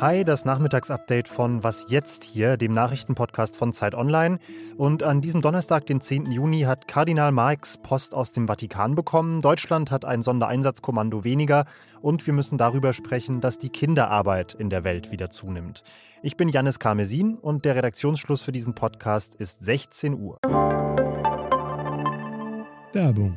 Hi, das Nachmittagsupdate von Was jetzt hier, dem Nachrichtenpodcast von Zeit Online. Und an diesem Donnerstag, den 10. Juni, hat Kardinal Marx Post aus dem Vatikan bekommen. Deutschland hat ein Sondereinsatzkommando weniger und wir müssen darüber sprechen, dass die Kinderarbeit in der Welt wieder zunimmt. Ich bin Janis Karmesin und der Redaktionsschluss für diesen Podcast ist 16 Uhr. Werbung.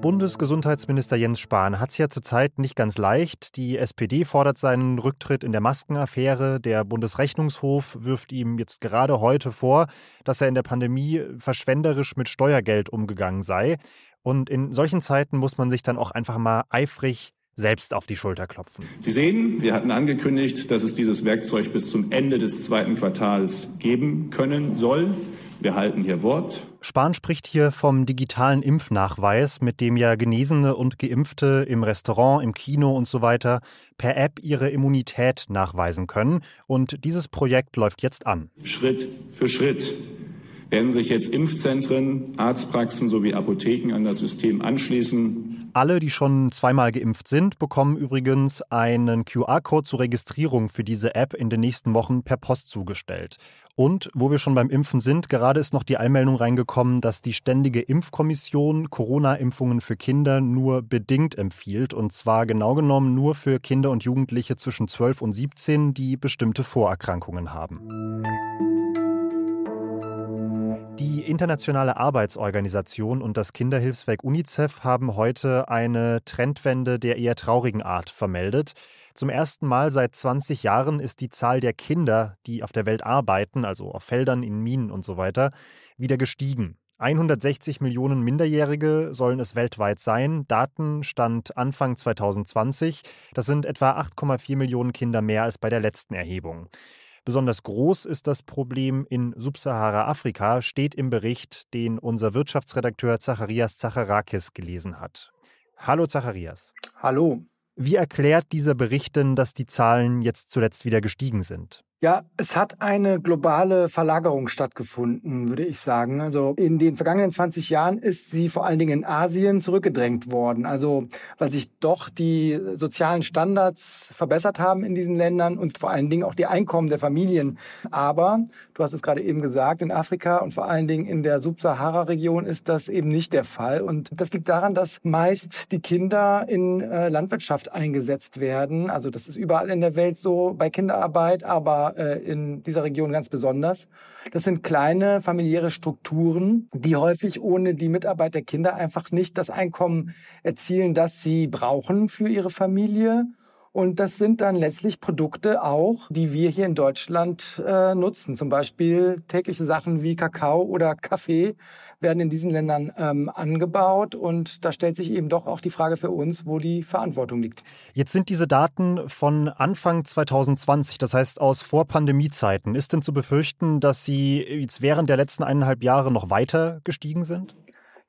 Bundesgesundheitsminister Jens Spahn hat es ja zurzeit nicht ganz leicht. Die SPD fordert seinen Rücktritt in der Maskenaffäre. Der Bundesrechnungshof wirft ihm jetzt gerade heute vor, dass er in der Pandemie verschwenderisch mit Steuergeld umgegangen sei. Und in solchen Zeiten muss man sich dann auch einfach mal eifrig selbst auf die Schulter klopfen. Sie sehen, wir hatten angekündigt, dass es dieses Werkzeug bis zum Ende des zweiten Quartals geben können soll. Wir halten hier Wort. Spahn spricht hier vom digitalen Impfnachweis, mit dem ja Genesene und Geimpfte im Restaurant, im Kino und so weiter per App ihre Immunität nachweisen können. Und dieses Projekt läuft jetzt an. Schritt für Schritt werden sich jetzt Impfzentren, Arztpraxen sowie Apotheken an das System anschließen. Alle, die schon zweimal geimpft sind, bekommen übrigens einen QR-Code zur Registrierung für diese App in den nächsten Wochen per Post zugestellt. Und wo wir schon beim Impfen sind, gerade ist noch die Einmeldung reingekommen, dass die Ständige Impfkommission Corona-Impfungen für Kinder nur bedingt empfiehlt. Und zwar genau genommen nur für Kinder und Jugendliche zwischen 12 und 17, die bestimmte Vorerkrankungen haben. Die Internationale Arbeitsorganisation und das Kinderhilfswerk UNICEF haben heute eine Trendwende der eher traurigen Art vermeldet. Zum ersten Mal seit 20 Jahren ist die Zahl der Kinder, die auf der Welt arbeiten, also auf Feldern, in Minen und so weiter, wieder gestiegen. 160 Millionen Minderjährige sollen es weltweit sein. Daten stand Anfang 2020. Das sind etwa 8,4 Millionen Kinder mehr als bei der letzten Erhebung. Besonders groß ist das Problem in Subsahara-Afrika, steht im Bericht, den unser Wirtschaftsredakteur Zacharias Zacharakis gelesen hat. Hallo Zacharias. Hallo. Wie erklärt dieser Bericht denn, dass die Zahlen jetzt zuletzt wieder gestiegen sind? Ja, es hat eine globale Verlagerung stattgefunden, würde ich sagen. Also in den vergangenen 20 Jahren ist sie vor allen Dingen in Asien zurückgedrängt worden. Also weil sich doch die sozialen Standards verbessert haben in diesen Ländern und vor allen Dingen auch die Einkommen der Familien. Aber, du hast es gerade eben gesagt, in Afrika und vor allen Dingen in der Subsahara-Region ist das eben nicht der Fall. Und das liegt daran, dass meist die Kinder in äh, Landwirtschaft eingesetzt werden. Also das ist überall in der Welt so bei Kinderarbeit, aber äh, in dieser Region ganz besonders. Das sind kleine familiäre Strukturen, die häufig ohne die Mitarbeit der Kinder einfach nicht das Einkommen erzielen, das sie brauchen für ihre Familie. Und das sind dann letztlich Produkte auch, die wir hier in Deutschland äh, nutzen. Zum Beispiel tägliche Sachen wie Kakao oder Kaffee werden in diesen Ländern ähm, angebaut. Und da stellt sich eben doch auch die Frage für uns, wo die Verantwortung liegt. Jetzt sind diese Daten von Anfang 2020, das heißt aus Vor-Pandemie-Zeiten. Ist denn zu befürchten, dass sie jetzt während der letzten eineinhalb Jahre noch weiter gestiegen sind?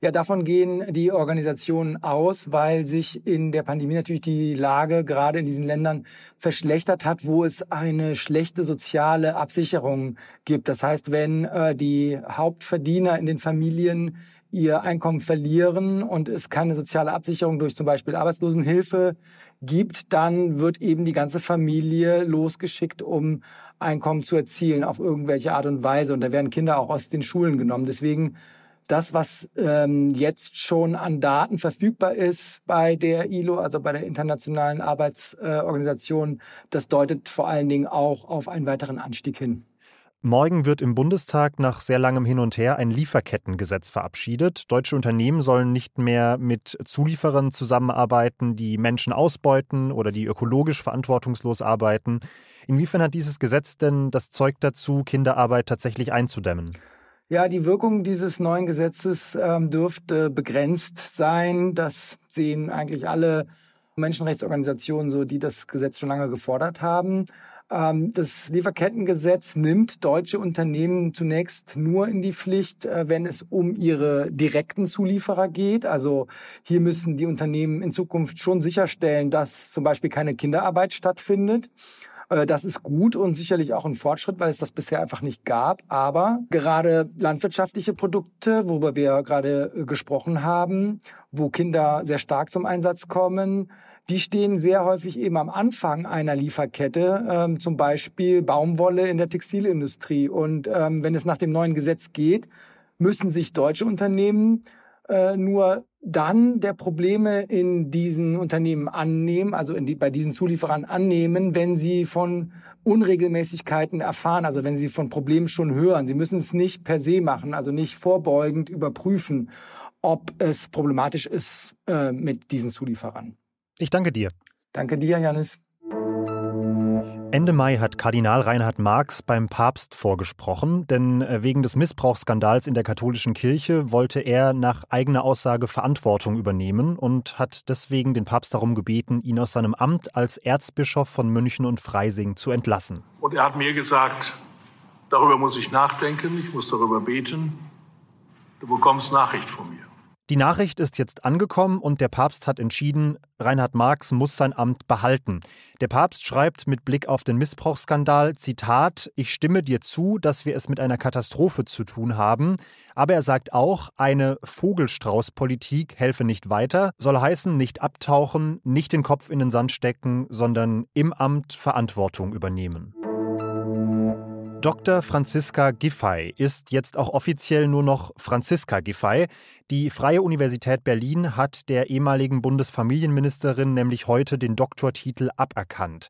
Ja, davon gehen die Organisationen aus, weil sich in der Pandemie natürlich die Lage gerade in diesen Ländern verschlechtert hat, wo es eine schlechte soziale Absicherung gibt. Das heißt, wenn äh, die Hauptverdiener in den Familien ihr Einkommen verlieren und es keine soziale Absicherung durch zum Beispiel Arbeitslosenhilfe gibt, dann wird eben die ganze Familie losgeschickt, um Einkommen zu erzielen auf irgendwelche Art und Weise. Und da werden Kinder auch aus den Schulen genommen. Deswegen das, was ähm, jetzt schon an Daten verfügbar ist bei der ILO, also bei der Internationalen Arbeitsorganisation, das deutet vor allen Dingen auch auf einen weiteren Anstieg hin. Morgen wird im Bundestag nach sehr langem Hin und Her ein Lieferkettengesetz verabschiedet. Deutsche Unternehmen sollen nicht mehr mit Zulieferern zusammenarbeiten, die Menschen ausbeuten oder die ökologisch verantwortungslos arbeiten. Inwiefern hat dieses Gesetz denn das Zeug dazu, Kinderarbeit tatsächlich einzudämmen? Ja, die Wirkung dieses neuen Gesetzes ähm, dürfte begrenzt sein. Das sehen eigentlich alle Menschenrechtsorganisationen so, die das Gesetz schon lange gefordert haben. Ähm, das Lieferkettengesetz nimmt deutsche Unternehmen zunächst nur in die Pflicht, äh, wenn es um ihre direkten Zulieferer geht. Also hier müssen die Unternehmen in Zukunft schon sicherstellen, dass zum Beispiel keine Kinderarbeit stattfindet. Äh, das ist gut und sicherlich auch ein Fortschritt, weil es das bisher einfach nicht gab. Aber gerade landwirtschaftliche Produkte, worüber wir gerade äh, gesprochen haben, wo Kinder sehr stark zum Einsatz kommen, die stehen sehr häufig eben am Anfang einer Lieferkette, ähm, zum Beispiel Baumwolle in der Textilindustrie. Und ähm, wenn es nach dem neuen Gesetz geht, müssen sich deutsche Unternehmen äh, nur dann der Probleme in diesen Unternehmen annehmen, also die, bei diesen Zulieferern annehmen, wenn sie von Unregelmäßigkeiten erfahren, also wenn sie von Problemen schon hören. Sie müssen es nicht per se machen, also nicht vorbeugend überprüfen, ob es problematisch ist äh, mit diesen Zulieferern. Ich danke dir. Danke dir, Janis. Ende Mai hat Kardinal Reinhard Marx beim Papst vorgesprochen, denn äh, wegen des Missbrauchsskandals in der katholischen Kirche wollte er nach eigener Aussage Verantwortung übernehmen und hat deswegen den Papst darum gebeten, ihn aus seinem Amt als Erzbischof von München und Freising zu entlassen. Und er hat mir gesagt, darüber muss ich nachdenken, ich muss darüber beten, du bekommst Nachricht von mir. Die Nachricht ist jetzt angekommen und der Papst hat entschieden, Reinhard Marx muss sein Amt behalten. Der Papst schreibt mit Blick auf den Missbrauchsskandal, Zitat, ich stimme dir zu, dass wir es mit einer Katastrophe zu tun haben, aber er sagt auch, eine Vogelstraußpolitik helfe nicht weiter, soll heißen, nicht abtauchen, nicht den Kopf in den Sand stecken, sondern im Amt Verantwortung übernehmen. Dr. Franziska Giffey ist jetzt auch offiziell nur noch Franziska Giffey. Die Freie Universität Berlin hat der ehemaligen Bundesfamilienministerin nämlich heute den Doktortitel aberkannt.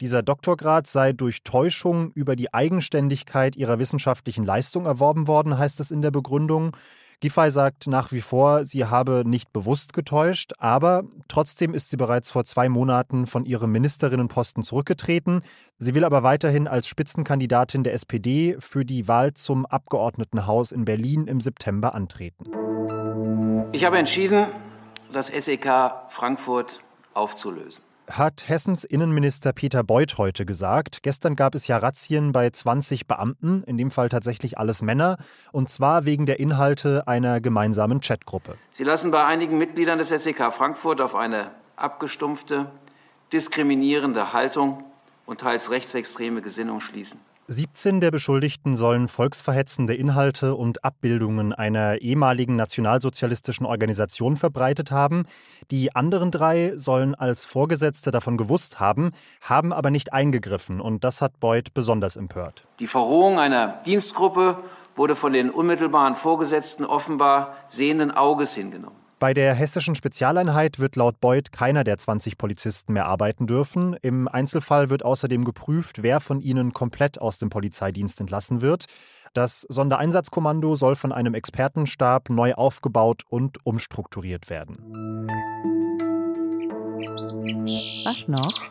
Dieser Doktorgrad sei durch Täuschung über die Eigenständigkeit ihrer wissenschaftlichen Leistung erworben worden, heißt es in der Begründung. Giffey sagt nach wie vor, sie habe nicht bewusst getäuscht, aber trotzdem ist sie bereits vor zwei Monaten von ihrem Ministerinnenposten zurückgetreten. Sie will aber weiterhin als Spitzenkandidatin der SPD für die Wahl zum Abgeordnetenhaus in Berlin im September antreten. Ich habe entschieden, das SEK Frankfurt aufzulösen hat Hessens Innenminister Peter Beuth heute gesagt. Gestern gab es ja Razzien bei 20 Beamten, in dem Fall tatsächlich alles Männer, und zwar wegen der Inhalte einer gemeinsamen Chatgruppe. Sie lassen bei einigen Mitgliedern des SEK Frankfurt auf eine abgestumpfte, diskriminierende Haltung und teils rechtsextreme Gesinnung schließen. 17 der Beschuldigten sollen volksverhetzende Inhalte und Abbildungen einer ehemaligen nationalsozialistischen Organisation verbreitet haben. Die anderen drei sollen als Vorgesetzte davon gewusst haben, haben aber nicht eingegriffen. Und das hat Beuth besonders empört. Die Verrohung einer Dienstgruppe wurde von den unmittelbaren Vorgesetzten offenbar sehenden Auges hingenommen. Bei der hessischen Spezialeinheit wird laut Beuth keiner der 20 Polizisten mehr arbeiten dürfen. Im Einzelfall wird außerdem geprüft, wer von ihnen komplett aus dem Polizeidienst entlassen wird. Das Sondereinsatzkommando soll von einem Expertenstab neu aufgebaut und umstrukturiert werden. Was noch?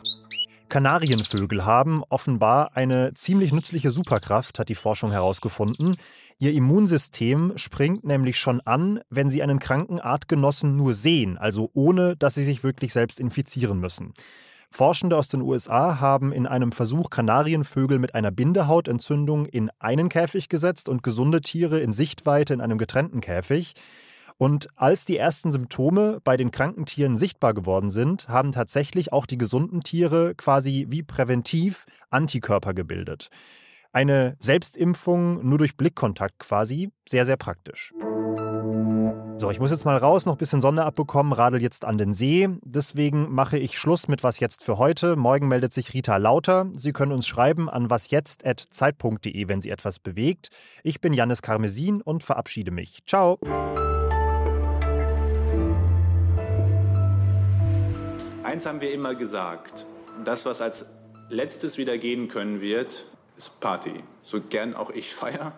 Kanarienvögel haben offenbar eine ziemlich nützliche Superkraft, hat die Forschung herausgefunden. Ihr Immunsystem springt nämlich schon an, wenn sie einen kranken Artgenossen nur sehen, also ohne dass sie sich wirklich selbst infizieren müssen. Forschende aus den USA haben in einem Versuch Kanarienvögel mit einer Bindehautentzündung in einen Käfig gesetzt und gesunde Tiere in Sichtweite in einem getrennten Käfig. Und als die ersten Symptome bei den kranken Tieren sichtbar geworden sind, haben tatsächlich auch die gesunden Tiere quasi wie präventiv Antikörper gebildet. Eine Selbstimpfung nur durch Blickkontakt quasi, sehr, sehr praktisch. So, ich muss jetzt mal raus, noch ein bisschen Sonne abbekommen, radel jetzt an den See. Deswegen mache ich Schluss mit Was jetzt für heute. Morgen meldet sich Rita Lauter. Sie können uns schreiben an wasjetzt.zeit.de, wenn Sie etwas bewegt. Ich bin Janis Karmesin und verabschiede mich. Ciao. Eins haben wir immer gesagt. Das, was als letztes wieder gehen können wird, ist Party. So gern auch ich feier.